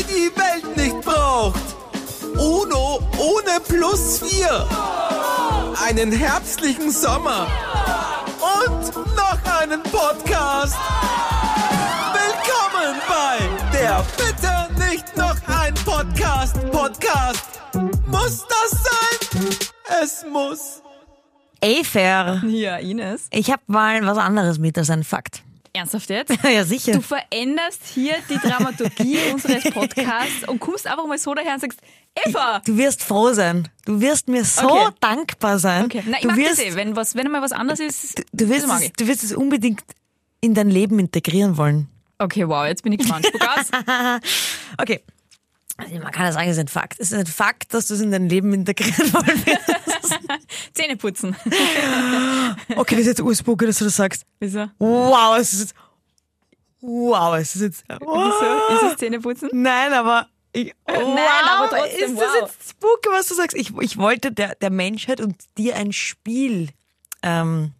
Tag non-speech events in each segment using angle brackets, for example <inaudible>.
die die Welt nicht braucht. Uno ohne plus vier. Einen herbstlichen Sommer. Und noch einen Podcast. Willkommen bei der Bitte nicht noch ein Podcast. Podcast. Muss das sein? Es muss. Ey, fair. Ja, Ines. Ich habe mal was anderes mit als ein Fakt. Ernsthaft jetzt? <laughs> ja, sicher. Du veränderst hier die Dramaturgie <laughs> unseres Podcasts und kommst einfach mal so daher und sagst, Eva! Du wirst froh sein. Du wirst mir so Okay. dankbar sein. Okay, na, ich du mag wirst, das eh. Wenn, was, wenn mal was anderes ist, du, wirst das mag es, du wirst es unbedingt in dein Leben integrieren wollen. Okay, wow, jetzt bin ich gespannt. <laughs> Okay. Also man kann ja sagen, es ist ein Fakt. Es ist ein Fakt, dass du es in dein Leben integrieren <laughs> wollen willst. <laughs> Zähne putzen. <laughs> Okay, das ist jetzt urspooky, dass du das sagst. Wieso? Wow, es ist jetzt, wow, es ist jetzt, Wieso? Ist es Zähne putzen? Nein, aber ich, wow, aber trotzdem, ist das wow. jetzt spooky, was du sagst? Ich, ich wollte der, der Menschheit und dir ein Spiel ähm,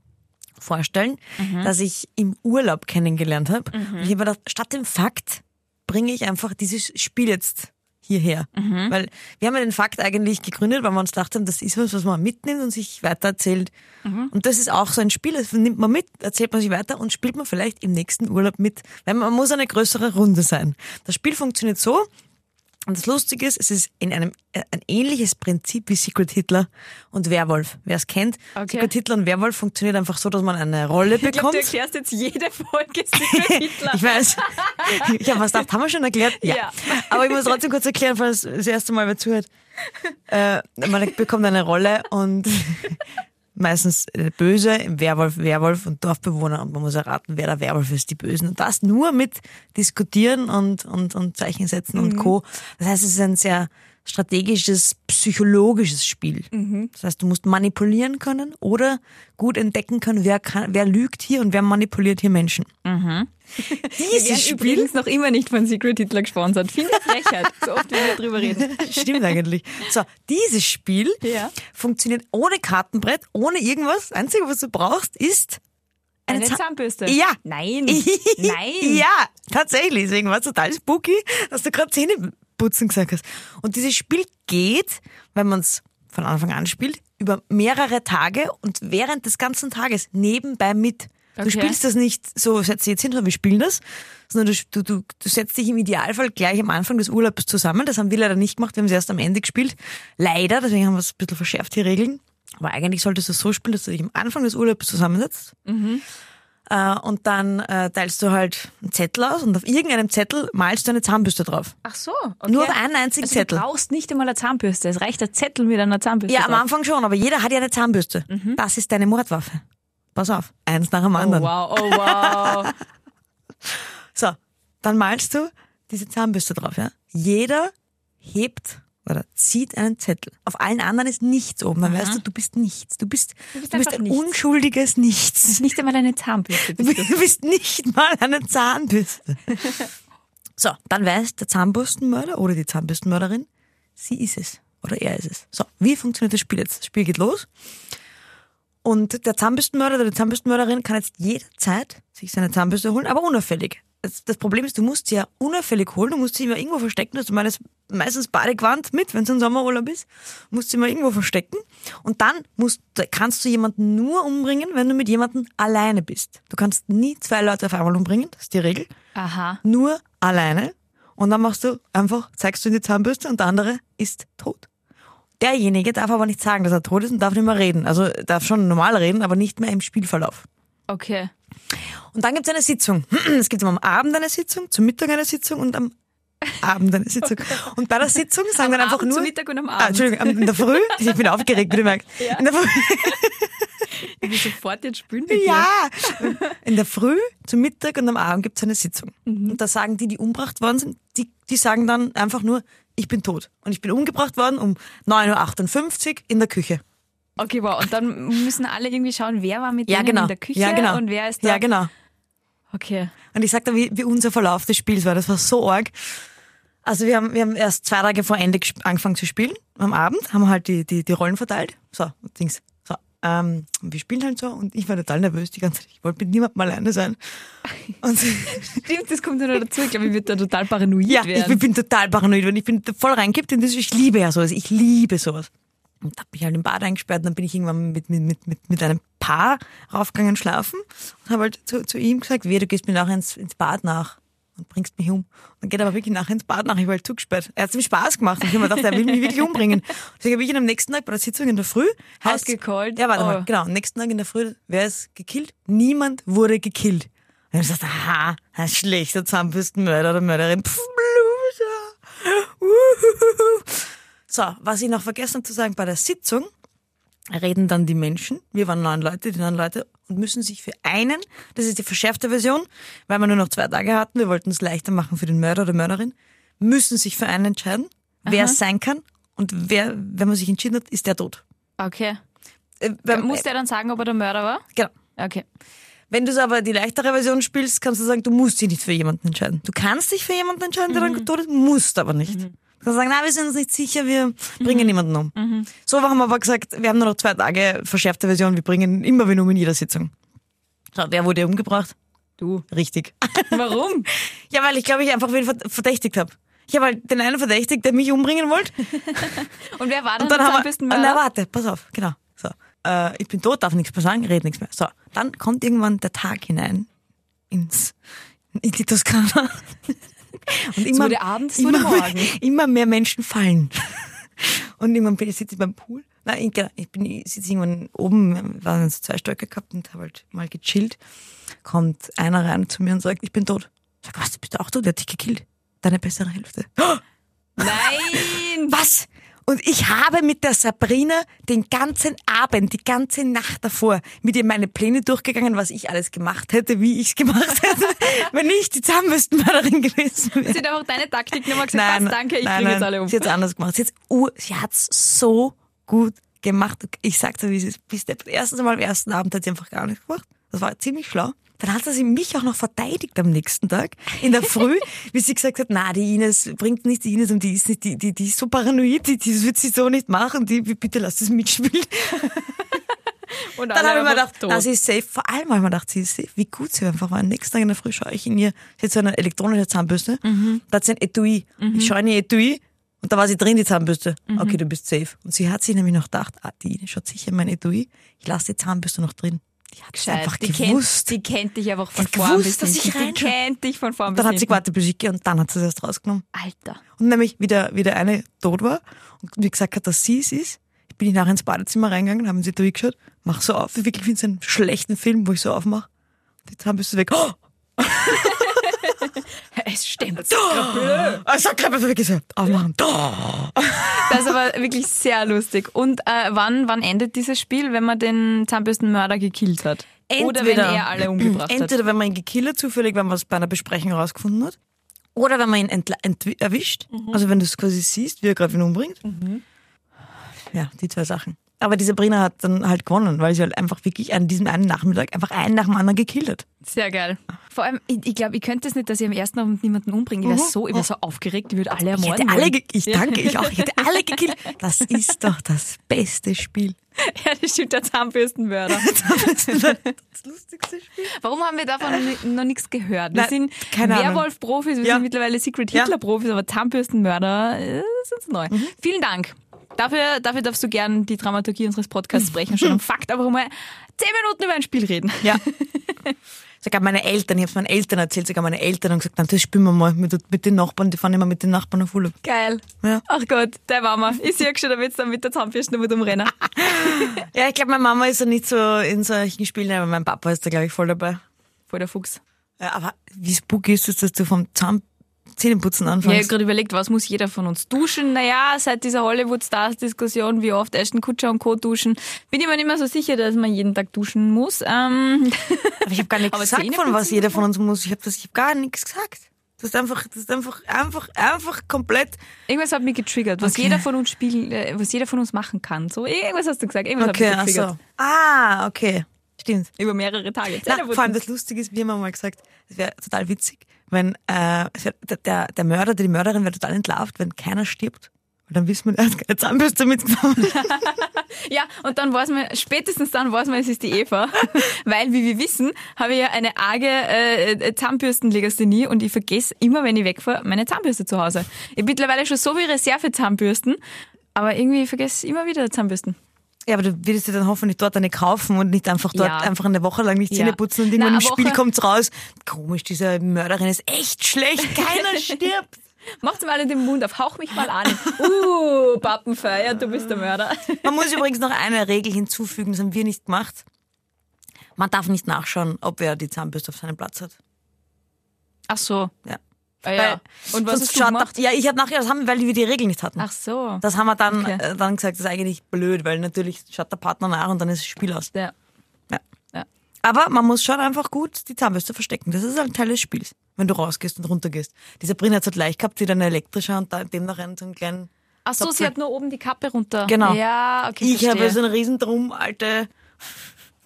vorstellen, Mhm. das ich im Urlaub kennengelernt habe. Und ich habe gedacht, statt dem Fakt bringe ich einfach dieses Spiel jetzt hierher. Mhm. Weil wir haben ja den Fakt eigentlich gegründet, weil wir uns gedacht haben, das ist was, was man mitnimmt und sich weitererzählt. Mhm. Und das ist auch so ein Spiel, das nimmt man mit, erzählt man sich weiter und spielt man vielleicht im nächsten Urlaub mit. Weil man muss eine größere Runde sein. Das Spiel funktioniert so, und das Lustige ist, es ist in einem äh, ein ähnliches Prinzip wie Secret Hitler und Werwolf. Wer es kennt, Okay. Secret Hitler und Werwolf funktioniert einfach so, dass man eine Rolle Ich bekommt. du erklärst jetzt jede Folge Secret <laughs> Hitler. Ich weiß. Ich habe was gedacht, haben wir schon erklärt? Ja. Ja. Aber ich muss trotzdem kurz erklären, falls das erste Mal wer zuhört. Äh, man bekommt eine Rolle und meistens äh, Böse, Werwolf, Werwolf und Dorfbewohner und man muss erraten, wer der Werwolf ist, die Bösen. Und das nur mit Diskutieren und, und, und Zeichen setzen und Co. Das heißt, es ist ein sehr strategisches, psychologisches Spiel. Das heißt, du musst manipulieren können oder gut entdecken können, wer, kann, wer lügt hier und wer manipuliert hier Menschen. <laughs> Werden Dieses Spiel übrigens noch immer nicht von Secret Hitler gesponsert. Finde <laughs> Frechheit, so oft wie wir drüber reden. <laughs> Stimmt eigentlich. So, dieses Spiel Ja. funktioniert ohne Kartenbrett, ohne irgendwas. Das Einzige, was du brauchst, ist Eine Zahn- Zahnbürste. Ja. Nein. Nein. ja, tatsächlich. Deswegen war es total spooky, dass du gerade Zähneputzen gesagt hast. Und dieses Spiel geht, wenn man es von Anfang an spielt, über mehrere Tage und während des ganzen Tages nebenbei mit. Du Okay. spielst das nicht so, setz dich jetzt hin, wir spielen das, sondern du, du, du, du setzt dich im Idealfall gleich am Anfang des Urlaubs zusammen. Das haben wir leider nicht gemacht, wir haben es erst am Ende gespielt. Leider, deswegen haben wir es ein bisschen verschärft, die Regeln. Aber eigentlich solltest du es so spielen, dass du dich am Anfang des Urlaubs zusammensetzt. Äh, und dann äh, teilst du halt einen Zettel aus und auf irgendeinem Zettel malst du eine Zahnbürste drauf. Ach so. Okay. Nur auf einen einzigen also Zettel. Du brauchst nicht einmal eine Zahnbürste. Es reicht ein Zettel mit einer Zahnbürste. Ja, am drauf. Anfang schon, aber jeder hat ja eine Zahnbürste. Das ist deine Mordwaffe. Pass auf, eins nach dem Oh anderen. wow, oh wow. <laughs> So, dann malst du diese Zahnbürste drauf. Ja? Jeder hebt oder zieht einen Zettel. Auf allen anderen ist nichts oben. Dann weißt du, du bist nichts. Du bist, du bist bist, einfach ein nichts. unschuldiges Nichts. Nicht einmal eine Zahnbürste. Du Bist du. bist nicht mal eine Zahnbürste. <laughs> So, dann weiß der Zahnbürstenmörder oder die Zahnbürstenmörderin, sie ist es oder er ist es. So, wie funktioniert das Spiel jetzt? Das Spiel geht los und der Zahnbürstenmörder oder die Zahnbürstenmörderin kann jetzt jederzeit sich seine Zahnbürste holen, aber unauffällig. Das, Problem ist, du musst sie ja unauffällig holen, du musst sie immer irgendwo verstecken, also meines, meistens Badegewand mit, wenn es ein Sommerurlaub ist, musst sie immer irgendwo verstecken und dann musst, kannst du jemanden nur umbringen, wenn du mit jemandem alleine bist. Du kannst nie zwei Leute auf einmal umbringen, das ist die Regel, Aha. nur alleine und dann machst du einfach, zeigst du in die Zahnbürste und der andere ist tot. Derjenige darf aber nicht sagen, dass er tot ist und darf nicht mehr reden. Also darf schon normal reden, aber nicht mehr im Spielverlauf. Okay. Und dann gibt es eine Sitzung. <clears throat> Es gibt immer am Abend eine Sitzung, zum Mittag eine Sitzung und am Abend eine Sitzung. <laughs> Und bei der Sitzung sagen dann einfach Abend, nur... zum Mittag und am Ah, Abend. Entschuldigung, am- in der Früh. <laughs> Ich bin aufgeregt, wie du merkst. In der Früh, <laughs> Ich will sofort jetzt spülen mit ja, in der Früh, zum Mittag und am Abend gibt es eine Sitzung. Mhm. Und da sagen die, die umgebracht worden sind, die, die sagen dann einfach nur, ich bin tot. Und ich bin umgebracht worden um 9.58 Uhr in der Küche. Okay, wow. Und dann müssen alle irgendwie schauen, wer war mit Ja, denen genau. in der Küche ja, genau. und wer ist da. Ja, genau. Okay. Und ich sag da, wie, wie unser Verlauf des Spiels war. Das war so arg. Also wir haben, wir haben erst zwei Tage vor Ende angefangen zu spielen. Am Abend haben wir halt die, die, die Rollen verteilt. So, Dings. So, Ähm, und wir spielen halt so und ich war total nervös die ganze Zeit. Ich wollte mit niemandem alleine sein. Und <laughs> Stimmt, das kommt ja noch dazu. Ich glaube, ich würde da total paranoid ja, ich werden. bin, bin total paranoid und ich bin voll reingekippt in das. Ich liebe ja sowas. Ich liebe sowas. Und da bin ich halt im Bad eingesperrt und dann bin ich irgendwann mit, mit, mit, mit, mit einem Paar raufgegangen schlafen und habe halt zu, zu ihm gesagt, wie, du gehst mir nachher ins, ins Bad nach und bringst mich um. Und dann geht er aber wirklich nachher ins Bad nach, ich war halt zugesperrt. Er hat mir Spaß gemacht und ich habe mir gedacht, er will mich wirklich umbringen. Deswegen habe ich ihn am nächsten Tag bei der Sitzung in der Früh Ausgecallt? Ja, warte Oh. mal, genau. Am nächsten Tag in der Früh, wer ist gekillt? Niemand wurde gekillt. Und ich habe gesagt, aha, ein schlechter Zahnbürstenmörder oder Mörderin. Pff, Loser. Uhuhu. So, was ich noch vergessen habe zu sagen, bei der Sitzung reden dann die Menschen, wir waren neun Leute, die neun Leute, und müssen sich für einen, das ist die verschärfte Version, weil wir nur noch zwei Tage hatten, wir wollten es leichter machen für den Mörder oder Mörderin, müssen sich für einen entscheiden, wer es sein kann, und wer, wenn man sich entschieden hat, ist der tot. Okay. Äh, wenn- Muss der dann sagen, ob er der Mörder war? Genau. Okay. Wenn du so aber die leichtere Version spielst, kannst du sagen, du musst dich nicht für jemanden entscheiden. Du kannst dich für jemanden entscheiden, der dann tot ist, musst aber nicht. Du kannst sagen, na, wir sind uns nicht sicher, wir bringen niemanden um. So haben wir aber gesagt, wir haben nur noch zwei Tage verschärfte Version, wir bringen immer wen um in jeder Sitzung. So, wer wurde umgebracht? Du. Richtig. <laughs> Warum? ja, weil ich glaube, ich einfach wen verd- verdächtigt habe. Ich habe halt den einen verdächtigt, der mich umbringen wollte. <laughs> Und wer war dann, Und dann haben wir, Zahnbürstenmörder? na warte, pass auf, genau. So, äh, ich bin tot, darf nichts mehr sagen, red nichts mehr. So, dann kommt irgendwann der Tag hinein ins in die Toskana. <laughs> Und immer, wurde Abend, es wurde immer, Morgen. Mehr, immer mehr Menschen fallen. <laughs> Und irgendwann bin ich sitze ich beim Pool. Nein, ich, genau, ich bin ich sitze irgendwann oben, wir waren so zwei Stöcke gehabt und habe halt mal gechillt. Kommt einer rein zu mir und sagt, ich bin tot. Ich sag, was, du bist auch tot? Der hat dich gekillt. Deine bessere Hälfte. <gasps> Nein! Was? Und ich habe mit der Sabrina den ganzen Abend, die ganze Nacht davor, mit ihr meine Pläne durchgegangen, was ich alles gemacht hätte, wie ich es gemacht hätte, <laughs> wenn ich die Zahnbürstenmörderin gewesen wäre. Sie hat einfach deine Taktik nochmal gesagt, passt, danke, ich bringe jetzt alle um. Sie hat's anders gemacht. Sie hat's, sie hat's so gut gemacht. Ich dir, wie es ist. Bis der erste Mal am ersten Abend hat sie einfach gar nichts gemacht. Das war ziemlich schlau. Dann hat sie mich auch noch verteidigt am nächsten Tag, in der Früh, <laughs> wie sie gesagt hat, na, die Ines bringt nicht die Ines und die ist nicht, die, die, die ist so paranoid, die, die wird sie so nicht machen, die, bitte lass das mitspielen. <laughs> Und Dann habe ich mir gedacht, tot. na, sie ist safe. Vor allem habe ich mir gedacht, sie ist safe. Wie gut sie einfach war. Am nächsten Tag in der Früh schaue ich in ihr, sie hat so eine elektronische Zahnbürste, Mhm. da hat sie ein Etui. Ich schaue in ihr Etui und da war sie drin, die Zahnbürste. Mhm. Okay, du bist safe. Und sie hat sich nämlich noch gedacht, ah, die schaut sicher in mein Etui, ich lasse die Zahnbürste noch drin. Die hat es einfach die gewusst. Kennt, die kennt dich einfach von Die vorn gewusst, bis dass ich Die reinschaue. kennt dich von vorn dann bis hat sie gewartet, bis ich gehe und dann hat sie es erst rausgenommen. Alter. Und nämlich wieder, wieder eine tot war und mir gesagt hat, dass sie es ist. Ich bin ich nachher ins Badezimmer reingegangen, haben sie durchgeschaut, mach so auf, wie wirklich wie in so einem schlechten Film, wo ich so aufmache. Die Zahnbürste weg. Oh! Es stimmt. Also Klappe weg gesagt, aufmachen. <laughs> Das ist aber wirklich sehr lustig. Und äh, wann, wann endet dieses Spiel, wenn man den Zahnbürstenmörder gekillt hat? Oder wenn er alle umgebracht hat? Entweder wenn man ihn gekillt hat, zufällig, wenn man es bei einer Besprechung rausgefunden hat. Oder wenn man ihn erwischt. Mhm. Also wenn du es quasi siehst, wie er gerade wen umbringt. Ja, die zwei Sachen. Aber die Sabrina hat dann halt gewonnen, weil sie halt einfach wirklich an diesem einen Nachmittag einfach einen nach dem anderen gekillt hat. Sehr geil. Vor allem, ich, ich glaube, ich könnte es nicht, dass ich am ersten Abend niemanden umbringe. Ich wäre so, ich wär so aufgeregt, ich würde alle Ich ermorden. hätte alle, ich danke, ich auch, ich hätte alle gekillt. <laughs> Das ist doch das beste Spiel. Ja, das stimmt, der <laughs> Zahnbürstenmörder. Das lustigste Spiel. Warum haben wir davon noch ni- noch nichts gehört? Wir Nein, sind. Werwolf-Profis, wir Ja. sind mittlerweile Secret Ja. Hitler-Profis, aber Zahnbürstenmörder äh, sind uns neu. Vielen Dank. Dafür, dafür darfst du gern die Dramaturgie unseres Podcasts brechen. Schon am Fakt einfach mal zehn Minuten über ein Spiel reden. Ja. <laughs> Sogar meine Eltern, ich habe es meinen Eltern erzählt, sogar meine Eltern haben gesagt, nein, das spielen wir mal mit, mit den Nachbarn, die fahren immer mit den Nachbarn auf Urlaub. Geil. Ja. Ach Gott, der war mal. Ich sehe schon, da wird's dann mit der Zahnbürste noch umrennen. <laughs> Ja, ich glaube, meine Mama ist ja nicht so in solchen Spielen, aber mein Papa ist da, glaube ich, voll dabei. Voll der Fuchs. Ja, aber wie spooky ist es, dass du vom Zahn Zähneputzen Ja, ich habe gerade überlegt, was muss jeder von uns duschen? Naja, seit dieser Hollywood-Stars-Diskussion, wie oft Ashton Kutscher und Co. duschen, bin ich mir nicht mehr so sicher, dass man jeden Tag duschen muss. Ähm, <laughs> aber ich habe gar nichts Aber gesagt, von was jeder von uns muss. Ich habe hab gar nichts gesagt. Das ist einfach, das ist einfach, einfach, einfach komplett. irgendwas hat mich getriggert, was Okay. jeder von uns spiel, äh, was jeder von uns machen kann. So, irgendwas hast du gesagt, irgendwas Okay, hat mich getriggert. so. Ah, okay. Stimmt. Über mehrere Tage. Na, vor allem das Lustige ist, wir haben mal gesagt, es wäre total witzig, wenn äh, der, der, der Mörder, die Mörderin wäre total entlarvt, wenn keiner stirbt. Weil dann wissen wir, er hat Zahnbürste mitgenommen. <laughs> Ja, und dann weiß man, spätestens dann weiß man, es ist die Eva. <laughs> Weil, wie wir wissen, habe ich ja eine arge äh, Zahnbürstenlegasthenie und ich vergesse immer, wenn ich wegfahre, meine Zahnbürste zu Hause. Ich habe mittlerweile schon so viel Reserve-Zahnbürsten, aber irgendwie vergesse ich immer wieder Zahnbürsten. Ja, aber du würdest dir dann hoffentlich dort eine kaufen und nicht einfach dort Ja. einfach eine Woche lang nicht Zähne putzen und irgendwann Na, im Spiel Woche- kommt's raus. Komisch, diese Mörderin ist echt schlecht, keiner <laughs> stirbt. Macht's mal in den Mund auf, hauch mich mal an. Uh, Pappenfeier, du bist der Mörder. <laughs> Man muss übrigens noch eine Regel hinzufügen, das haben wir nicht gemacht. Man darf nicht nachschauen, ob er die Zahnbürste auf seinem Platz hat. Ach so. Ja. Ah, ja. Und was hast du gemacht? Ja, ich habe nachher, das haben, weil wir die Regel nicht hatten. Ach so. Das haben wir dann, Okay. äh, dann gesagt, das ist eigentlich blöd, weil natürlich schaut der Partner nach und dann ist das Spiel aus. Ja. Ja. Ja. Aber man muss schon einfach gut die Zahnbürste verstecken. Das ist ein Teil des Spiels, wenn du rausgehst und runtergehst. Die Sabrina hat es halt leicht gehabt, sie hat eine elektrische und da dem noch einen so einen kleinen. Ach so, sie hat nur oben die Kappe runter. Genau. Ja, okay, Ich habe so einen riesen Drum, alte.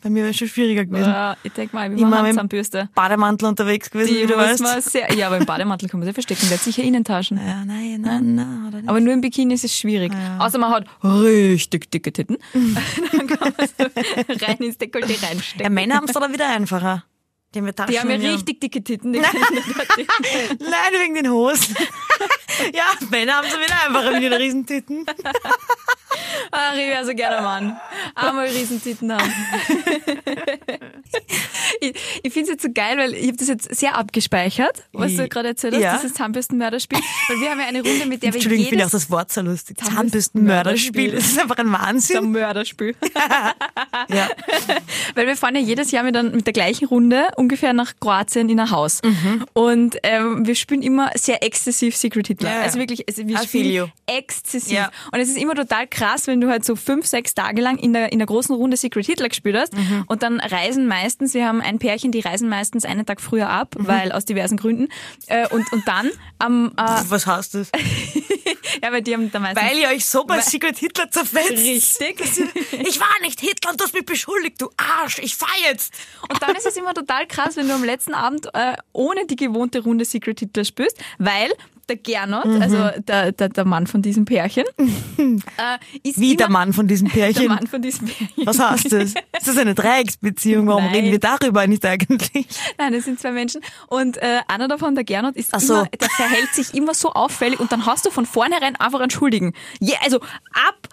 Bei mir wäre es schon schwieriger gewesen. Ja, ich denke mal, wie Immer man mit. Bademantel unterwegs gewesen, Die wie du weißt. sehr, ja, aber im Bademantel kann man sie verstecken. Der hat sicher Innentaschen. Ja, nein, nein, nein. Aber nur im Bikini ist es schwierig. Außer man hat richtig dicke Titten. <laughs> <laughs> Dann kann man so rein ins Dekolleté ja, reinstecken. Männer haben es dann wieder einfacher. Die haben ja Taschen. Die haben ja richtig dicke Titten. Die <laughs> Nein, wegen den Hosen. <laughs> ja, Männer haben es wieder einfacher mit ihren Riesentitten. Ach, ich wäre so gerne Mann. Einmal Riesentitten haben. <laughs> ich ich finde es jetzt so geil, weil ich habe das jetzt sehr abgespeichert, was du gerade erzählt hast, Ja. dieses Zahnbürstenmörderspiel. Weil wir haben ja eine Runde, mit der wir Entschuldigung, ich finde auch das Wort so lustig. Zahnbürstenmörderspiel. Das ist einfach ein Wahnsinn. Mörderspiel. <laughs> Ja. <laughs> Weil wir fahren ja jedes Jahr mit, mit der gleichen Runde ungefähr nach Kroatien in ein Haus. Und ähm, wir spielen immer sehr exzessiv Secret Hitler. Ja, ja. Also wirklich, also wir spielen exzessiv. Und es ist immer total krass, wenn du halt so fünf, sechs Tage lang in der, in der großen Runde Secret Hitler gespielt hast und dann reisen meistens, wir haben ein Pärchen, die reisen meistens einen Tag früher ab, weil aus diversen Gründen. Äh, und, und dann am, äh, Was heißt das? <laughs> ja, weil die haben da meistens... Weil ihr euch so bei Secret Hitler zerfetzt. Richtig. Ich war nicht Hitler und du hast mich beschuldigt, du Arsch. Ich fahr jetzt. Und dann ist es immer total krass, wenn du am letzten Abend äh, ohne die gewohnte Runde Secret Hitler spielst, weil der Gernot, Mhm. also der, der, der Mann von diesem Pärchen, <laughs> äh, ist Wie immer der Mann von diesem <laughs> der Pärchen. Mann von diesem Pärchen. Was heißt das? Ist das eine Dreiecksbeziehung? Warum Nein. reden wir darüber nicht eigentlich? <laughs> Nein, das sind zwei Menschen. Und äh, einer davon, der Gernot, ist Ach so. immer, der verhält sich immer so auffällig und dann hast du von vornherein einfach einen Schuldigen. Ja, also ab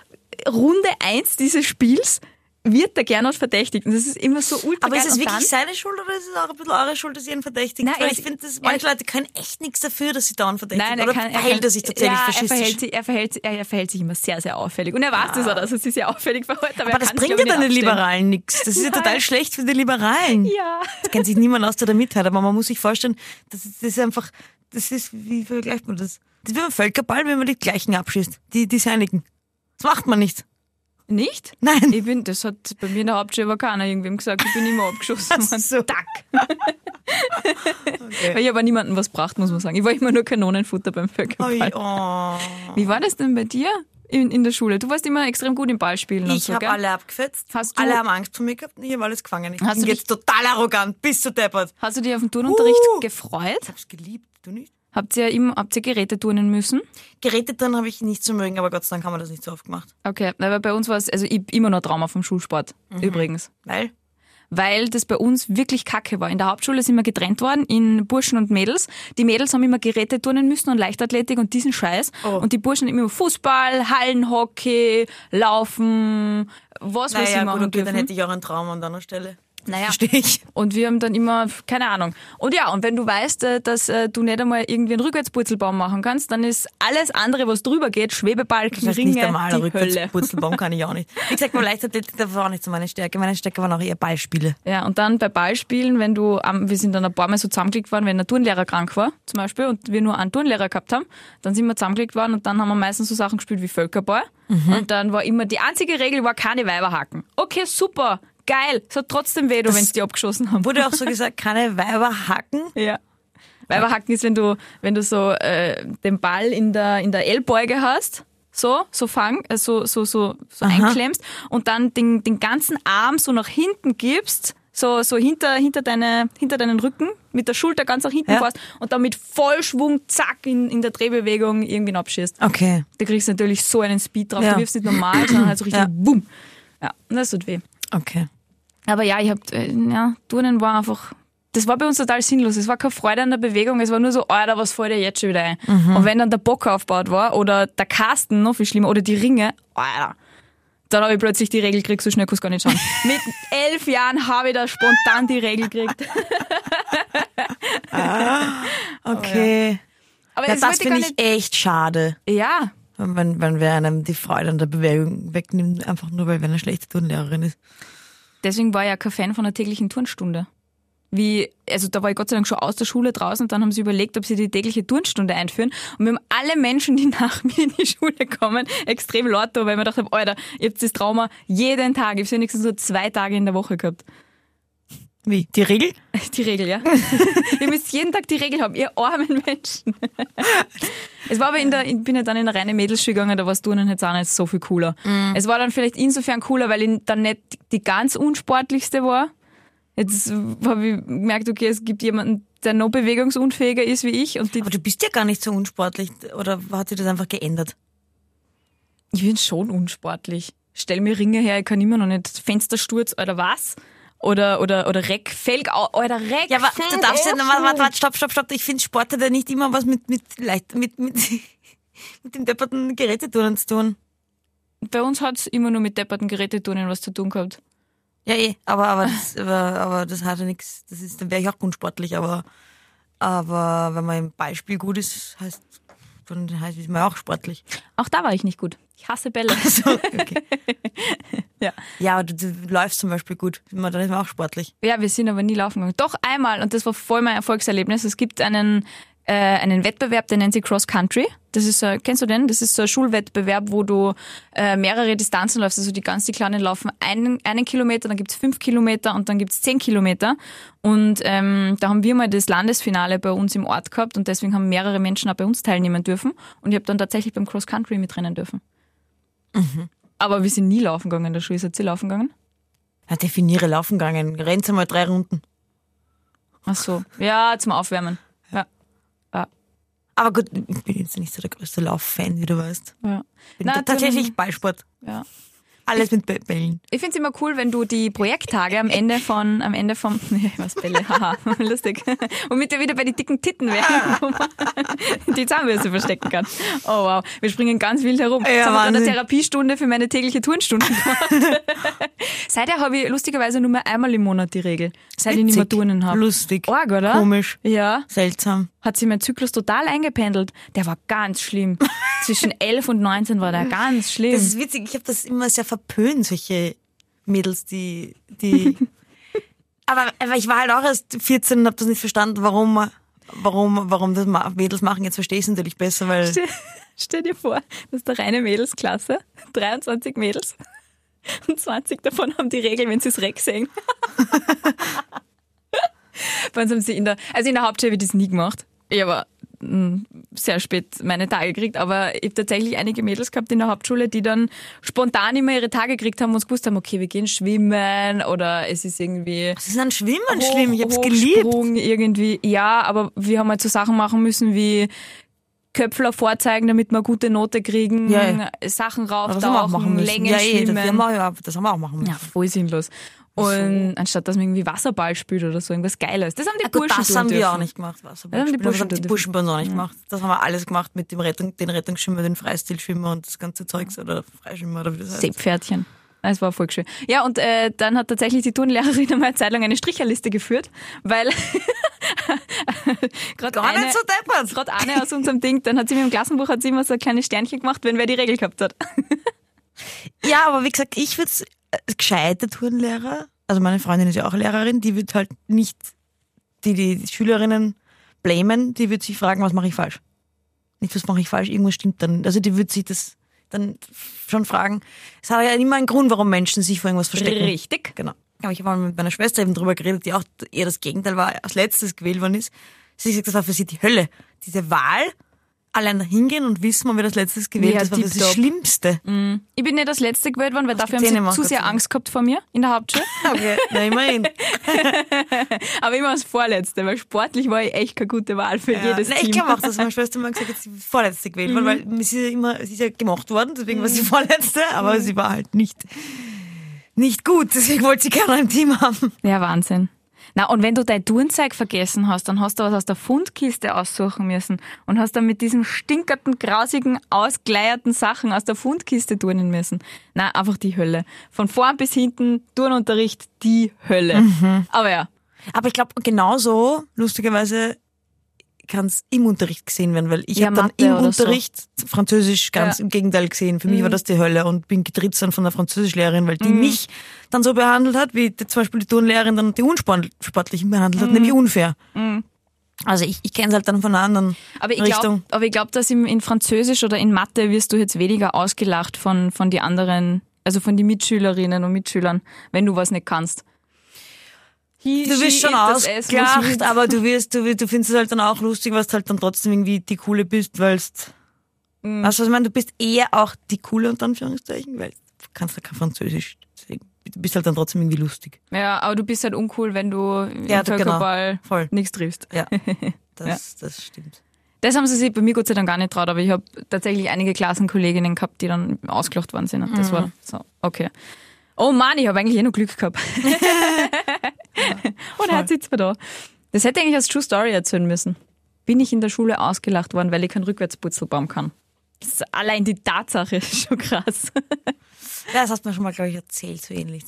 Runde eins dieses Spiels wird der Gernot verdächtigt. Und das ist immer so ultra Aber ist es wirklich seine Schuld oder ist es auch ein bisschen eure Schuld, dass ihr ihn verdächtigt? Nein, Weil ich finde, manche Leute können echt nichts dafür, dass sie dauernd verdächtigt Nein, er Oder kann, er verhält er sich tatsächlich ja, er verhält, sich, er, verhält, er, er verhält sich immer sehr, sehr auffällig. Und er weiß das auch, dass er sich sehr auffällig verhält. Aber, aber er das bringt ja dann den. Liberalen nichts. Das ist ja total schlecht für die Liberalen. Ja. Da kennt sich niemand aus, der da mithört. Aber man muss sich vorstellen, das ist, das ist einfach, das ist, wie vergleicht man das? Das ist wie beim Völkerball, wenn man die gleichen abschießt. Die, die seinigen. Das macht man nicht. Nicht? Nein. Ich bin, das hat bei mir in der Hauptschule aber keiner irgendwem gesagt, ich bin immer abgeschossen Ach worden. so. Tack. <laughs> Weil ich aber niemandem was braucht, muss man sagen. Ich war immer nur Kanonenfutter beim Völkerball. Oh. Wie war das denn bei dir in, in der Schule? Du warst immer extrem gut im Ballspielen und Ich so, habe alle abgefetzt. Hast du- alle haben Angst vor mir gehabt ich habe alles gefangen. Ich Hast bin du jetzt total arrogant, bis zu deppert. Hast du dich auf den Turnunterricht Uh. gefreut? Ich hab's geliebt, du nicht? Habt ihr immer, habt ihr Geräte turnen müssen? Geräte dann habe ich nicht zu mögen, aber Gott sei Dank haben wir das nicht so oft gemacht. Okay, aber bei uns war es, also ich immer noch Trauma vom Schulsport, Mhm. übrigens. Weil? weil das bei uns wirklich kacke war. In der Hauptschule sind wir getrennt worden in Burschen und Mädels. Die Mädels haben immer Geräte turnen müssen und Leichtathletik und diesen Scheiß. Oh. Und die Burschen immer Fußball, Hallenhockey, Laufen, was weiß ich Naja, machen gut, okay, dürfen. dann hätte ich auch einen Traum an deiner Stelle. Naja. Ich. Und wir haben dann immer, keine Ahnung. Und ja, und wenn du weißt, äh, dass äh, du nicht einmal irgendwie einen Rückwärtspurzelbaum machen kannst, dann ist alles andere, was drüber geht, Schwebebalken, Das Ringe, nicht einmal die. Rückwärtspurzelbaum <laughs> kann ich auch nicht. Wie gesagt, beim Leichtathletik, das war auch nicht so meine Stärke. Meine Stärke waren auch eher Ballspiele. Ja, und dann bei Ballspielen, wenn du, am- wir sind dann ein paar Mal so zusammengelegt worden, wenn ein Turnlehrer krank war, zum Beispiel, und wir nur einen Turnlehrer gehabt haben, dann sind wir zusammengelegt worden und dann haben wir meistens so Sachen gespielt wie Völkerball. Und dann war immer, die einzige Regel war keine Weiber hacken. Okay, super, geil, es hat trotzdem weh, wenn sie die abgeschossen haben. Wurde auch so <laughs> gesagt, keine Weiber hacken. Ja. Weiberhacken ist, wenn du, wenn du so äh, den Ball in der, in der Ellbeuge hast, so, so fang, äh, so, so, so, so Aha. einklemmst und dann den, den ganzen Arm so nach hinten gibst, so, so hinter, hinter, deine, hinter deinen Rücken, mit der Schulter ganz nach hinten Ja. fährst und dann mit Vollschwung, zack, in, in der Drehbewegung irgendwie abschießt. Okay. Da kriegst du natürlich so einen Speed drauf. Ja. Du wirfst nicht normal, sondern halt so <clears throat> richtig Ja. boom. Ja, und das tut weh. Okay. Aber ja, ich hab, äh, ja, Turnen war einfach, das war bei uns total sinnlos. Es war keine Freude an der Bewegung. Es war nur so, Alter, was fällt dir jetzt schon wieder ein? Und wenn dann der Bock aufgebaut war oder der Kasten, noch viel schlimmer, oder die Ringe, Alter, dann habe ich plötzlich die Regel gekriegt, so schnell kannst du gar nicht schauen. <laughs> Mit elf Jahren habe ich da spontan die Regel gekriegt. Okay. Aber Ja, es das wollte finde ich echt schade. ja, Wenn, wenn wer einem die Freude an der Bewegung wegnimmt, einfach nur weil wer eine schlechte Turnlehrerin ist. deswegen war ich ja kein Fan von der täglichen Turnstunde. Wie, also da war ich Gott sei Dank schon aus der Schule draußen und dann haben sie überlegt, ob sie die tägliche Turnstunde einführen. Und wir haben alle Menschen, die <laughs> nach mir in die Schule kommen, extrem laut da, weil gedacht habe, Alter, ihr habt das Trauma jeden Tag. Ich habe wenigstens so zwei Tage in der Woche gehabt. Wie? Die Regel? <laughs> Die Regel, ja. <laughs> ihr müsst jeden Tag die Regel haben, ihr armen Menschen. <laughs> es war aber in der, ich bin ja dann in eine reine Mädelsschule gegangen, da war das Turnen jetzt auch nicht so viel cooler. Es war dann vielleicht insofern cooler, weil ich dann nicht die ganz unsportlichste war. Jetzt habe ich gemerkt, okay, es gibt jemanden, der noch bewegungsunfähiger ist wie ich und die, Aber du bist ja gar nicht so unsportlich. Oder hat sich das einfach geändert? ich bin schon unsportlich. Stell mir Ringe her, ich kann immer noch nicht Fenstersturz oder was? Oder, oder, oder Reckfelg, oder Reck. Ja, aber du darfst ja, warte, warte, warte, stopp, stopp, stopp. Ich finde Sport hat ja nicht immer was mit, mit, leicht, mit, mit, <laughs> mit dem depperten Geräteturnen zu tun. Bei uns hat's immer nur mit depperten Geräteturnen was zu tun gehabt. Ja, eh, aber, aber, das, aber, aber das hat ja nichts, das ist, dann wäre ich auch unsportlich, aber, aber wenn man im Beispiel gut ist, heißt, dann heißt man auch sportlich. Auch da war ich nicht gut. Ich hasse Bälle. So, okay. <laughs> Ja. Aber du, du läufst zum Beispiel gut, dann ist man auch sportlich. Ja, wir sind aber nie laufen gegangen. Doch einmal, und das war voll mein Erfolgserlebnis. Es gibt einen, äh, einen Wettbewerb, der nennt sich Cross Country. Das ist, äh, kennst du den? Das ist so ein Schulwettbewerb, wo du äh, mehrere Distanzen läufst. Also die ganz die Kleinen laufen einen, einen Kilometer, dann gibt's fünf Kilometer und dann gibt's zehn Kilometer. Und ähm, da haben wir mal das Landesfinale bei uns im Ort gehabt und deswegen haben mehrere Menschen auch bei uns teilnehmen dürfen. Und ich habe dann tatsächlich beim Cross Country mitrennen dürfen. Aber wir sind nie laufen gegangen in der Schule. Seid ihr laufen gegangen? Ja, definiere Laufen gegangen. Rennst einmal drei Runden. Ach so. Ja, zum Aufwärmen. Ja. Ja. Aber gut, ich bin jetzt nicht so der größte Lauffan, wie du weißt. ja. Bin Na, ta- tatsächlich Ballsport. ja. Alles mit Bä- Bällen. Ich find's immer cool, wenn du die Projekttage am Ende von, am Ende vom, <laughs> nee, was Bälle, haha, <laughs> lustig. Womit wir wieder bei den dicken Titten wären, wo man <laughs> die Zahnbürste verstecken kann. Oh wow, wir springen ganz wild herum. Ja, Jetzt haben wir gerade eine. Therapiestunde für meine tägliche Turnstunde gemacht. Seither habe ich lustigerweise nur mehr einmal im Monat die Regel. Seit ich nicht mehr Witzig. Turnen habe. Lustig. Arg, oder? Komisch. Ja, Seltsam. hat sich mein Zyklus total eingependelt. Der war ganz schlimm. Zwischen 11 und 19 war der ganz schlimm. Das ist witzig, ich habe das immer sehr verpönt, solche Mädels, die. die <laughs> aber, aber ich war halt auch erst 14 und habe das nicht verstanden, warum, warum, warum das Mädels machen. Jetzt verstehe ich es natürlich besser, weil. Stell, stell dir vor, das ist eine reine Mädelsklasse, 23 Mädels und 20 davon haben die Regel, wenn sie das Reck sehen. <laughs> Bei uns haben sie in der, also in der Hauptschule habe ich das nie gemacht. Ich habe mh, sehr spät meine Tage gekriegt, aber ich habe tatsächlich einige Mädels gehabt in der Hauptschule, die dann spontan immer ihre Tage gekriegt haben und uns gewusst haben, okay, wir gehen schwimmen oder es ist irgendwie Das ist an Schwimmen Hoch- schlimm, ich hab's geliebt. Irgendwie. Ja, aber wir haben halt so Sachen machen müssen wie Köpfler vorzeigen, damit wir gute Note kriegen, Ja, ja. Sachen das rauftauchen. Längen ja, das, schwimmen. ja, das haben wir auch machen müssen. ja, voll sinnlos. Und anstatt dass man irgendwie Wasserball spielt oder so, irgendwas Geiles. Das haben die Ja, gut, Burschen das haben wir dürfen. auch nicht gemacht. Wasserball Ja, haben die aber das Burschen haben die. Burschen bei uns auch nicht gemacht. Das haben wir alles gemacht mit dem Rettung, den Rettungsschwimmer, den Freistilschwimmer und das ganze Zeugs oder Freischwimmer oder wie das heißt. Seepferdchen. Es war voll schön. Ja, und äh, dann hat tatsächlich die Turnlehrerin <laughs> einmal eine Zeit lang eine Stricherliste geführt, weil <laughs> gerade nicht so deppert. gerade eine aus unserem Ding, dann hat sie mit dem Klassenbuch hat sie immer so ein kleines Sternchen gemacht, wenn wer die Regel gehabt hat. <laughs> Ja, aber wie gesagt, ich würde es gescheite Turnlehrer, also meine Freundin ist ja auch Lehrerin, die wird halt nicht die, die Schülerinnen blamen, die wird sich fragen, was mache ich falsch. Nicht, was mache ich falsch, irgendwas stimmt dann. Also die wird sich das dann schon fragen. Es hat ja immer einen Grund, warum Menschen sich vor irgendwas verstecken. Richtig. Genau. Aber ich habe mal mit meiner Schwester eben drüber geredet, die auch eher das Gegenteil war, als letztes gewählt worden ist. Sie gesagt, das war für sie die Hölle. Diese Wahl, allein hingehen und wissen, wann wir das letztes gewählt Ja, das war das. Schlimmste. Ich bin nicht das letzte gewählt worden, weil dafür haben sie zu sehr. Angst gehabt vor mir in der Hauptschule. <laughs> Okay, na immerhin. <laughs> Aber immer als Vorletzte, weil sportlich war ich echt keine gute Wahl für Ja. jedes Na, Team. ich glaube auch, dass meine Schwester mal gesagt hat, sie vorletzte gewählt worden, weil sie immer, sie ist ja gemacht worden, deswegen war sie vorletzte, aber sie war halt nicht, nicht gut, deswegen wollte sie gerne ein Team haben. Ja, Wahnsinn. Na, und wenn du dein Turnzeug vergessen hast, dann hast du was aus der Fundkiste aussuchen müssen und hast dann mit diesen stinkerten, grausigen, ausgeleierten Sachen aus der Fundkiste turnen müssen. Na, einfach die Hölle. Von vorn bis hinten, Turnunterricht, die Hölle. Aber ja, Aber ich glaube, genauso, lustigerweise, kann es im Unterricht gesehen werden, weil ich Ja, habe dann Mathe im oder so. Unterricht Französisch ganz Ja. Mhm. im Gegenteil gesehen. Für mich war das die Hölle und bin dann von der Französischlehrerin, weil die mich dann so behandelt hat, wie die, zum Beispiel die Turnlehrerin dann die Unsportlichen behandelt Mhm. hat, nämlich unfair. Also ich, ich kenne es halt dann von einer anderen Aber ich Richtung. aber ich glaube, dass im, in Französisch oder in Mathe wirst du jetzt weniger ausgelacht von, von die anderen, also von die Mitschülerinnen und Mitschülern, wenn du was nicht kannst. He, Du wirst schon ausgelacht, aber du wirst, du, du findest es halt dann auch lustig, was du halt dann trotzdem irgendwie die Coole bist, weil Mhm. Weißt du, was ich meine? Du bist eher auch die Coole unter Anführungszeichen, weil du kannst ja kein Französisch. Du bist halt dann trotzdem irgendwie lustig. Ja, aber du bist halt uncool, wenn du im Ja, genau. Völkerball Voll. nichts triffst. Ja, <laughs> das, das stimmt. Das haben sie sich bei mir Gott sei Dank gar nicht traut, aber ich habe tatsächlich einige Klassenkolleginnen gehabt, die dann ausgelacht worden sind. Das war so, okay. Oh Mann, ich habe eigentlich eh noch Glück gehabt. <laughs> <laughs> <laughs> Und jetzt sitzt man da. Das hätte ich eigentlich als True Story erzählen müssen. Bin ich in der Schule ausgelacht worden, weil ich keinen Rückwärtsputzelbaum kann. Das ist allein die Tatsache <laughs> ist schon krass. Ja, das hast du mir schon mal, glaube ich, erzählt, so ähnlich.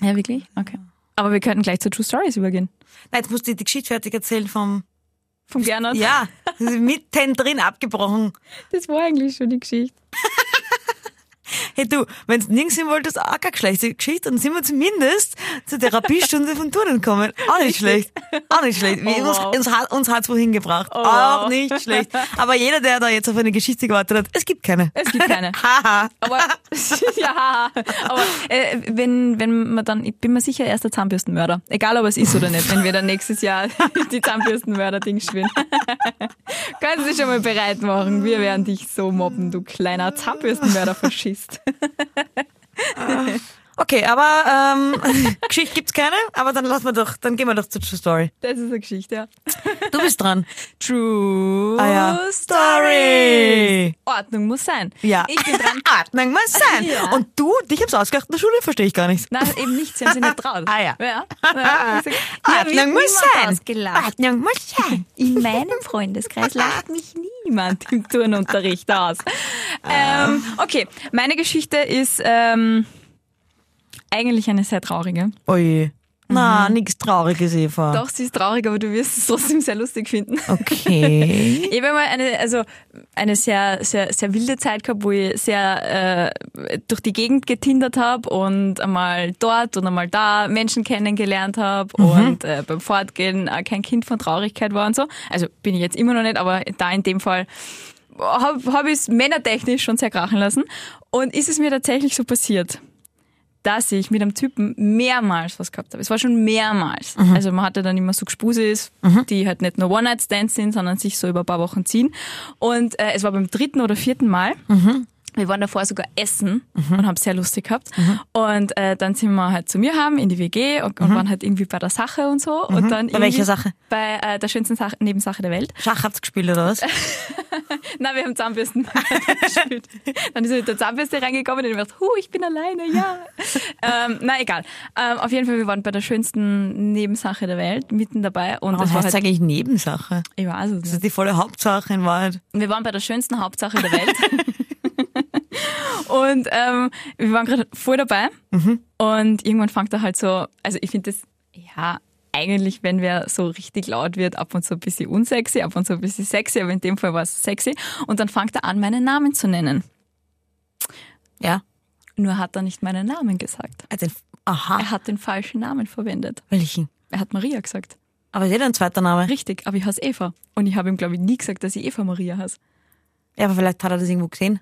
Ja, wirklich? Okay. Aber wir könnten gleich zu True Stories übergehen. Nein, jetzt musst du die Geschichte fertig erzählen vom, Vom Gernot. ja, mitten drin abgebrochen. Das war eigentlich schon die Geschichte. <laughs> Hey du, wenn du nirgends hin wolltest, auch keine schlechte Geschichte, dann sind wir zumindest zur Therapiestunde von Turnen gekommen. Auch nicht schlecht. Auch nicht schlecht. Wie, Oh, uns, wow. uns, hat, uns hat's wohin gebracht. Oh, auch wow. nicht schlecht. Aber jeder, der da jetzt auf eine Geschichte gewartet hat, es gibt keine. Es gibt keine. <laughs> Haha. Aber <laughs> ja, aber äh, wenn, wenn man dann, ich bin mir sicher, er ist der Zahnbürstenmörder. Egal ob es ist oder nicht, wenn wir dann nächstes Jahr <laughs> die Zahnbürstenmörder-Ding spielen. Können Sie schon mal bereit machen. Wir werden dich so mobben, du kleiner Zahnbürstenmörder-Faschist. <laughs> Okay, aber ähm, <laughs> Geschichte gibt's keine, aber dann lassen wir doch, dann gehen wir doch zur True Story. Das ist eine Geschichte, ja. Du bist dran. <laughs> True Ah ja. Story. Ordnung muss sein. Ja. Ich bin dran. Ordnung muss sein. Ja. Und du, dich hab's ausgedacht in der Schule, verstehe ich gar nicht. Nein, eben nicht, sie haben sich nicht traut. Ah ja. ja. Ordnung muss sein. Ordnung muss sein. In meinem Freundeskreis lacht mich niemand im Turnunterricht aus. Ähm, okay, meine Geschichte ist ähm, eigentlich eine sehr traurige. Oje. Na, nix Trauriges, Eva. Doch, sie ist traurig, aber du wirst es trotzdem sehr lustig finden. Okay. <laughs> Ich habe mal eine, also eine sehr, sehr, sehr wilde Zeit gehabt, wo ich sehr äh, durch die Gegend getindert habe und einmal dort und einmal da Menschen kennengelernt habe und äh, beim Fortgehen äh, kein Kind von Traurigkeit war und so. Also bin ich jetzt immer noch nicht, aber da in dem Fall habe hab ich es männertechnisch schon sehr krachen lassen. Und ist es mir tatsächlich so passiert, dass ich mit einem Typen mehrmals was gehabt habe. Es war schon mehrmals. Also man hatte dann immer so Gespusis, die halt nicht nur One-Night-Stands sind, sondern sich so über ein paar Wochen ziehen. Und äh, es war beim dritten oder vierten Mal. Wir waren davor sogar essen und haben sehr lustig gehabt. Und äh, dann sind wir halt zu mir haben in die WG und, und waren halt irgendwie bei der Sache und so. Und dann Bei welcher Sache? Bei äh, der schönsten Sache, Nebensache der Welt. Schach habt's gespielt, oder was? <laughs> Nein, wir haben Zahnbürsten <laughs> gespielt. Dann ist er mit der Zahnbürste reingekommen und ich dachte, huh, ich bin alleine, ja. <laughs> ähm, na egal. Ähm, auf jeden Fall, wir waren bei der schönsten Nebensache der Welt mitten dabei und Was heißt halt, eigentlich Nebensache? ich weiß es Das nicht. ist die volle Hauptsache in Wahrheit. Wir waren bei der schönsten Hauptsache der Welt. <laughs> und ähm, wir waren gerade voll dabei. Und irgendwann fängt er halt so, also ich finde das, ja, eigentlich, wenn wer so richtig laut wird, ab und zu ein bisschen unsexy, ab und zu ein bisschen sexy, aber in dem Fall war es sexy. Und dann fängt er an, meinen Namen zu nennen. Ja. Nur hat er nicht meinen Namen gesagt. Also, aha. Er hat den falschen Namen verwendet. Welchen? Er hat Maria gesagt. Aber ist ja ein zweiter Name. Richtig, aber ich heiße Eva. Und ich habe ihm, glaube ich, nie gesagt, dass ich Eva Maria heiße. Ja, aber vielleicht hat er das irgendwo gesehen.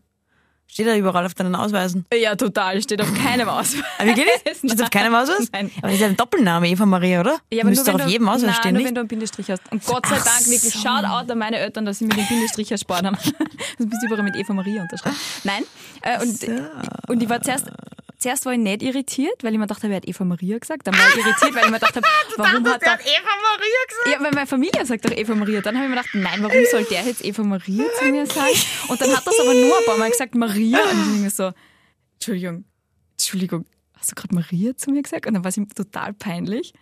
Steht da überall auf deinen Ausweisen. Ja, total. Steht auf keinem Ausweis. Aber wie geht es? Steht auf keinem Ausweis? Nein. Aber das ist ja ein Doppelname, Eva Maria, oder? Ja, aber Müsste auf jedem Ausweis nein, stehen, nur nicht? wenn du einen Bindestrich hast. Und Gott sei Ach Dank wirklich so. Shoutout an meine Eltern, dass sie mir den Bindestrich erspart haben. <laughs> Du bist überall mit Eva Maria unterschreiben. Nein. Äh, und, und ich war zuerst, zuerst war ich nicht irritiert, weil ich mir dachte, wer hat Eva Maria gesagt? Dann war ich irritiert, weil ich mir dachte, <laughs> warum hat er... Eva Maria gesagt? Ja, weil meine Familie sagt doch Eva Maria. Dann habe ich mir gedacht, nein, warum soll der jetzt Eva Maria zu mir sagen? Und dann hat das aber nur ein paar Mal gesagt, Maria. Und ich mir so, Entschuldigung, Entschuldigung, hast du gerade Maria zu mir gesagt? Und dann war es ihm total peinlich.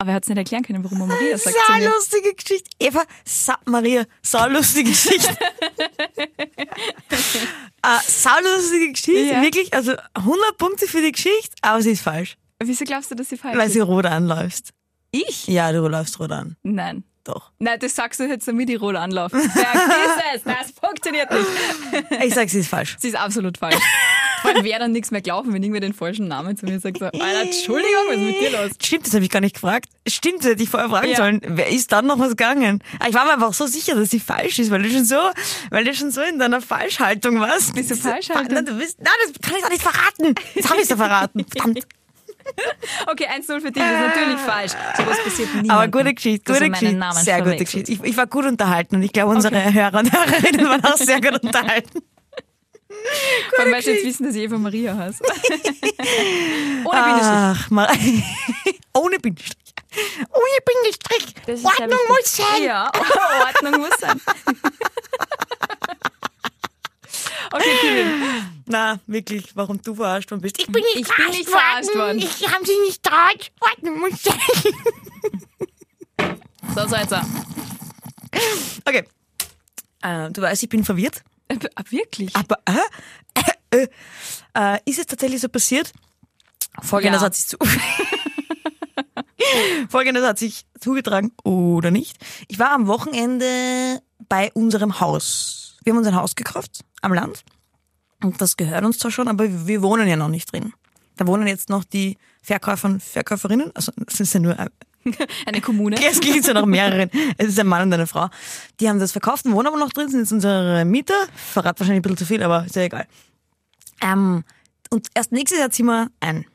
Aber er hat es nicht erklären können, warum er Maria <laughs> sagt Sau lustige Geschichte. Eva, Sa Maria, sau lustige Geschichte. <laughs> äh, sau lustige Geschichte, Ja. wirklich. Also 100 Punkte für die Geschichte, aber sie ist falsch. Wieso glaubst du, dass sie falsch Weil ist? sie rot anläufst. Ich? Ja, du läufst rot an. Nein. Doch. Nein, das sagst du jetzt, damit ich Rolle anlaufe. Vergiss es, das funktioniert nicht. Ich sag, sie ist falsch. Sie ist absolut falsch. <laughs> Vor allem wer dann nichts mehr glauben, wenn irgendwer den falschen Namen zu mir sagt. So, Alter, Entschuldigung, was ist mit dir los? Stimmt, das habe ich gar nicht gefragt. Stimmt, das hätte ich vorher fragen Ja. sollen. Wer ist dann noch was gegangen? Aber Ich war mir einfach so sicher, dass sie falsch ist, weil du schon so, weil du schon so in deiner Falschhaltung warst. Bist du Falschhaltung? Nein, du bist, nein, das kann ich doch nicht verraten. Jetzt habe ich es doch verraten. Verdammt. <laughs> Okay, 1-0 für dich, das ist natürlich falsch. Sowas passiert nie. Aber gute Geschichte, gute Geschichte. Sehr gute. Geschichte. Ich, ich war gut unterhalten und ich glaube, unsere Hörer und Hörerinnen waren auch sehr gut unterhalten. Weil sie jetzt wissen, dass ich Eva Maria heiße. <laughs> Ohne Bindestrich. Ach, mal. <laughs> Ohne Bindestrich. Ohne Bindestrich. Das <laughs> Ordnung muss sein. Ja, Ordnung muss sein. Okay, Kevin. Na, wirklich, warum du verarscht worden bist. Ich bin nicht Ich bin nicht verarscht worden. Ich habe sie nicht traut. Ordnung muss sein. So, so jetzt. auch. Okay. Äh, du weißt, ich bin verwirrt. Äh, ah, Wirklich? Aber äh, äh, äh, äh, ist es tatsächlich so passiert? Folgendes Ja. hat sich zu <laughs> Folgendes hat sich zugetragen oder nicht. Ich war am Wochenende bei unserem Haus. Wir haben uns ein Haus gekauft am Land und das gehört uns zwar schon, aber wir wohnen ja noch nicht drin. Da wohnen jetzt noch die Verkäufer und Verkäuferinnen. Also es ist ja nur <laughs> Eine Kommune? es gibt ja noch mehreren. Es ist ein Mann und eine Frau. Die haben das verkauft und wohnen aber noch drin, sind jetzt unsere Mieter. Verrat wahrscheinlich ein bisschen zu viel, aber ist ja egal. Ähm, und erst nächstes Jahr ziehen wir ein.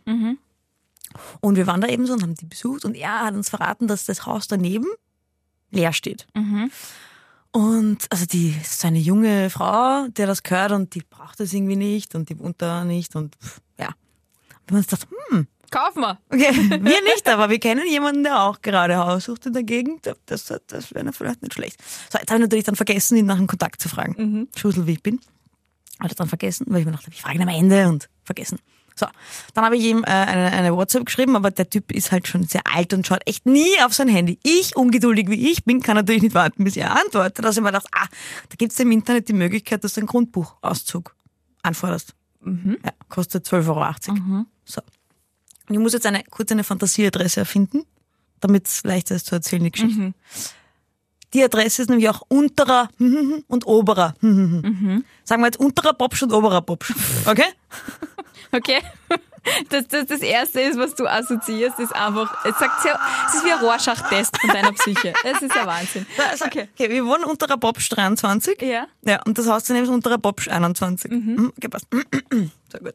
Und wir waren da eben so und haben die besucht und er hat uns verraten, dass das Haus daneben leer steht. Und also die ist so eine junge Frau, der das gehört und die braucht das irgendwie nicht und die wohnt da nicht und pff, ja. Und wir haben uns gedacht, hm, Kauf mal. Okay, wir nicht, aber wir kennen jemanden, der auch gerade Haus sucht in der Gegend. Das, das wäre vielleicht nicht schlecht. So, jetzt habe ich natürlich dann vergessen, ihn nach einem Kontakt zu fragen. Schusel, wie ich bin. Habe das dann vergessen, weil ich mir dachte, ich frage ihn am Ende und vergessen. So, dann habe ich ihm äh, eine, eine WhatsApp geschrieben, aber der Typ ist halt schon sehr alt und schaut echt nie auf sein Handy. Ich, ungeduldig wie ich bin, kann natürlich nicht warten, bis er antwortet. Also ich mir gedacht, ah, da gibt's im Internet die Möglichkeit, dass du einen Grundbuchauszug anforderst. Ja, kostet 12,80 Euro. So. Ich muss jetzt eine, kurz eine Fantasieadresse erfinden, damit es leichter ist zu erzählen, die Geschichte. Die Adresse ist nämlich auch unterer <laughs> und oberer. Sagen wir jetzt unterer Popsch und oberer Popsch. Okay? <laughs> Okay? Das, das, das erste ist, was du assoziierst, ist einfach, es sagt sehr, es ist wie ein Rorschach-Test von deiner Psyche. <laughs> Es ist ja Wahnsinn. okay. okay, wir wohnen unterer Popsch 23. Ja. Ja, und das Haus daneben ist unterer Popsch 21. Mhm. Okay, passt. <clears throat> Sehr gut.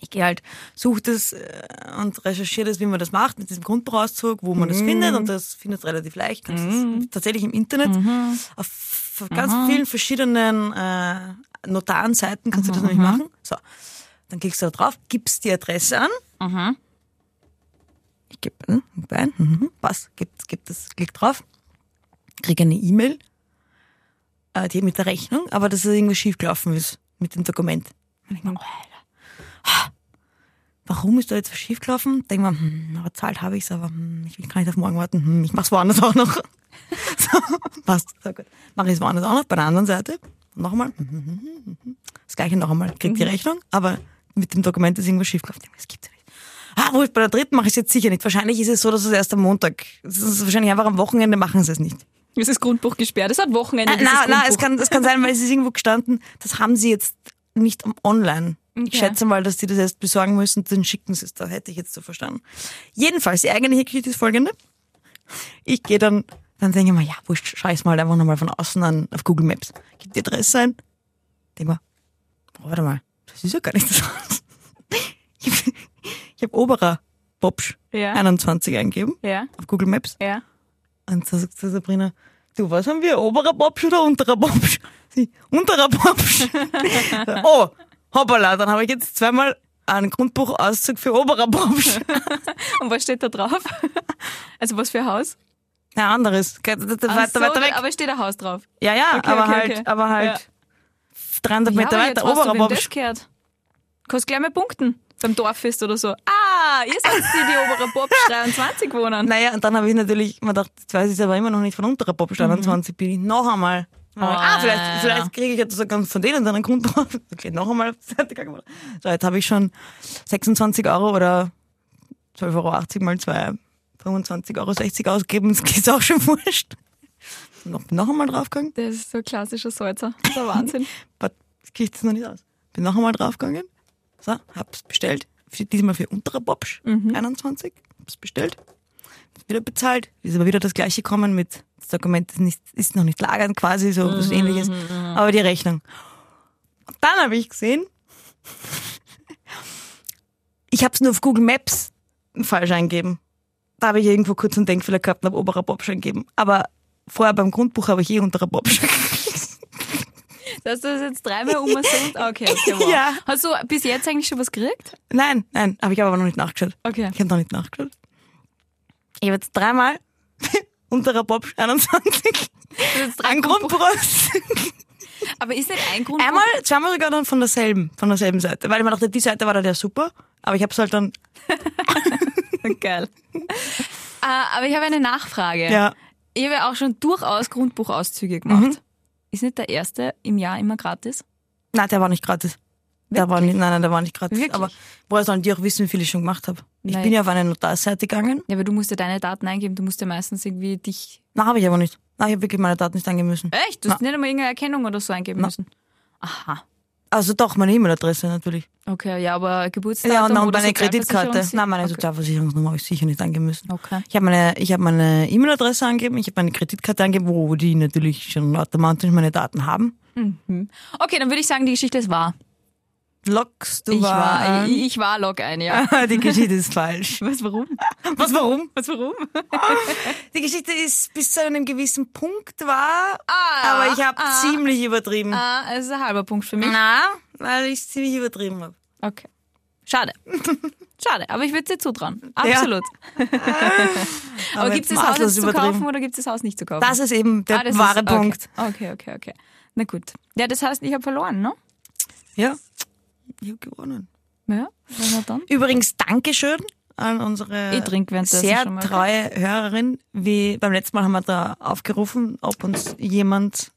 Ich gehe halt, suche das äh, und recherchiere das, wie man das macht mit diesem Grundbuchauszug, wo man das findet und das findet relativ leicht. Kannst das tatsächlich im Internet. Auf ganz vielen verschiedenen äh, Notarenseiten kannst du das nämlich machen. So, dann klickst du da drauf, gibst die Adresse an. Ich gebe hm, gib ein, mhm, passt, gib, gib das, klick drauf, kriege eine E-Mail, äh, die mit der Rechnung, aber dass es irgendwas schiefgelaufen ist mit dem Dokument. Und ich mir, oh. Warum ist da jetzt was schiefgelaufen? Denk mal, hm, aber zahlt habe ich's, aber hm, ich will gar nicht auf morgen warten. Hm, ich mach's woanders auch noch. <laughs> so, passt, so gut. Mach ich es woanders auch noch, bei der anderen Seite. Nochmal. hm, hm, hm. Das gleiche noch einmal. Krieg die Rechnung, aber mit dem Dokument ist irgendwas schiefgelaufen. Das gibt's ja nicht. Ah, wo ist bei der dritten mache ich es jetzt sicher nicht. Wahrscheinlich ist es so, dass es erst am Montag. Es ist wahrscheinlich einfach am Wochenende machen sie es nicht. Es ist Grundbuch gesperrt. Es hat Wochenende. Nein, nein, nein, es kann, es kann sein, weil es ist irgendwo gestanden, das haben sie jetzt nicht am online. Ich Okay. schätze mal, dass die das erst besorgen müssen, dann schicken sie es da, hätte ich jetzt so verstanden. Jedenfalls, die eigentliche Geschichte ist folgende. Ich gehe dann, dann denke ich mir, ja, wurscht, schau ich's mal einfach nochmal von außen an auf Google Maps. Gib die Adresse ein. Denk mal, Warte mal, das ist ja gar nicht das Haus. <laughs> Ich habe hab Oberer Bobsch Ja. 21 eingegeben Ja, auf Google Maps. ja. Und da sagt Sabrina, du, was haben wir, oberer Bobsch oder unterer Bobsch? Sie, unterer Bobsch. <laughs> oh, hoppala, dann habe ich jetzt zweimal einen Grundbuchauszug für oberer Bobsch. <laughs> Und was steht da drauf? Also was für ein Haus? Ein anderes, weiter, so, weiter weg. Aber steht ein Haus drauf. Ja, ja, Okay, aber okay, halt, okay. aber halt Ja. 300 Meter ja, weiter, jetzt weißt du, oberer das Bobsch. gehört. Kannst gleich mal punkten. Beim Dorffest oder so. Ah, ihr seid die, die oberer Bob 23 <laughs> wohnen. Naja, und dann habe ich natürlich mir gedacht, jetzt weiß ich aber immer noch nicht von unterer Bobsch 21 bin ich noch einmal. Ah, vielleicht, vielleicht kriege ich jetzt sogar von denen dann einen Grundbuch. <laughs> Okay, noch einmal. <laughs> So, jetzt habe ich schon 26 Euro oder 12,80 Euro mal 2, 25,60 Euro ausgegeben. Das ist auch schon wurscht. Noch, noch einmal draufgegangen. Das ist so ein klassischer Salzer. Das ist ein Wahnsinn. <laughs> Aber das ich jetzt noch nicht aus. Bin noch einmal draufgegangen. So, hab's bestellt. Diesmal für unterer Bobsch, 21. Hab's bestellt. Wieder bezahlt. Ist aber wieder das gleiche gekommen mit, das Dokument ist, nicht, ist noch nicht lagernd quasi, so was ähnliches. Aber die Rechnung. Und dann habe ich gesehen, <laughs> ich habe es nur auf Google Maps falsch eingegeben. Da habe ich irgendwo kurz einen Denkfehler gehabt und habe oberer Bobsch eingegeben. Aber vorher beim Grundbuch habe ich eh unterer Bobsch Dass <laughs> du das jetzt dreimal um und Okay, okay, wow. <laughs> Ja. Hast du bis jetzt eigentlich schon was gekriegt? Nein, nein, habe ich aber noch nicht nachgeschaut. Okay. Ich habe noch nicht nachgeschaut. Ich habe jetzt dreimal unterer Bobsch 21 jetzt drei ein Grundbuch aus. Aber ist nicht ein Grund. Einmal, zweimal sogar dann von derselben, von derselben Seite. Weil ich mir dachte, die Seite war dann ja super, aber ich habe es halt dann, <laughs> Geil. äh, aber ich habe eine Nachfrage. ja, Ich habe ja auch schon durchaus Grundbuchauszüge gemacht. Ist nicht der erste im Jahr immer gratis? nein, der war nicht gratis. Der war nicht, nein, nein, der war nicht. Wirklich? Aber woher sollen die auch wissen, wie viel ich schon gemacht habe? Ich Nein. bin ja auf eine Notarseite gegangen. Ja, aber du musst ja deine Daten eingeben. Du musst ja meistens irgendwie dich. Na, habe ich aber nicht. Nein, ich habe wirklich meine Daten nicht angeben müssen. Echt? Du hast nicht einmal irgendeine Erkennung oder so eingeben müssen. Aha. Also doch, meine E-Mail-Adresse natürlich. Okay, ja, aber Geburtsdatum Ja, und dann meine Kreditkarte. Nein, meine okay. Sozialversicherungsnummer habe ich sicher nicht angeben müssen. Okay. Ich habe meine, ich habe meine E-Mail-Adresse angegeben, ich habe meine Kreditkarte angegeben, wo die natürlich schon automatisch meine Daten haben. Okay, dann würde ich sagen, die Geschichte ist wahr. Loggst du Ich war, war, ich, ich war Log ein, ja. die Geschichte ist <laughs> falsch. Was, warum? Was, warum? Was, warum? Die Geschichte ist bis zu einem gewissen Punkt wahr, Ah, aber ich habe ah, ziemlich übertrieben. Ah, es ist ein halber Punkt für mich. Na, weil ich ziemlich übertrieben habe. Okay. Schade. <laughs> Schade, aber ich würde dir zutrauen. Absolut. <laughs> aber gibt es das Haus jetzt zu kaufen oder gibt es das Haus nicht zu kaufen? Das ist eben der Ah, wahre ist, Punkt. Okay. okay, okay, okay. Na gut. Ja, das heißt, ich habe verloren, ne? Ja, ich habe gewonnen. Ja, na dann. Übrigens, Dankeschön an unsere sehr treue Hörerin. Wie beim letzten Mal haben wir da aufgerufen, ob uns jemand,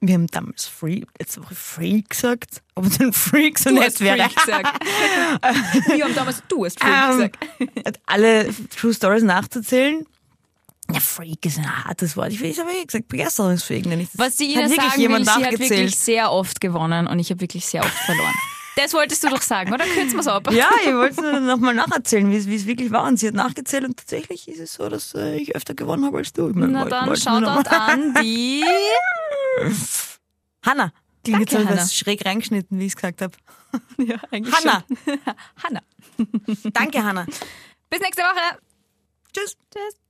wir haben damals Free, letzte Woche Free gesagt, ob uns ein Freak so nett wäre. Freak gesagt. <laughs> Wir haben damals du hast Freak Ähm, gesagt. alle True Stories nachzuzählen. Ja, Freak ist ein hartes Wort. Ich, habe eh gesagt, begeisterungsfähig nenne ich das. Was die Hat Ines wirklich sagen will, sie hat wirklich sehr oft gewonnen und ich habe wirklich sehr oft verloren. Das wolltest du doch sagen, oder? Kürzen wir es ab. Ja, ich wollte es nochmal nacherzählen, wie es, wirklich war. Und sie hat nachgezählt und tatsächlich ist es so, dass äh, ich öfter gewonnen habe als du. Ich mein, Na wollte- dann Shoutout an die... <laughs> Hanna. Klingt jetzt Danke, so Hanna. was schräg reingeschnitten, wie ich es gesagt habe. <laughs> Ja, eigentlich Hanna. <laughs> Hanna. Danke, Hanna. Bis nächste Woche. Tschüss. Tschüss.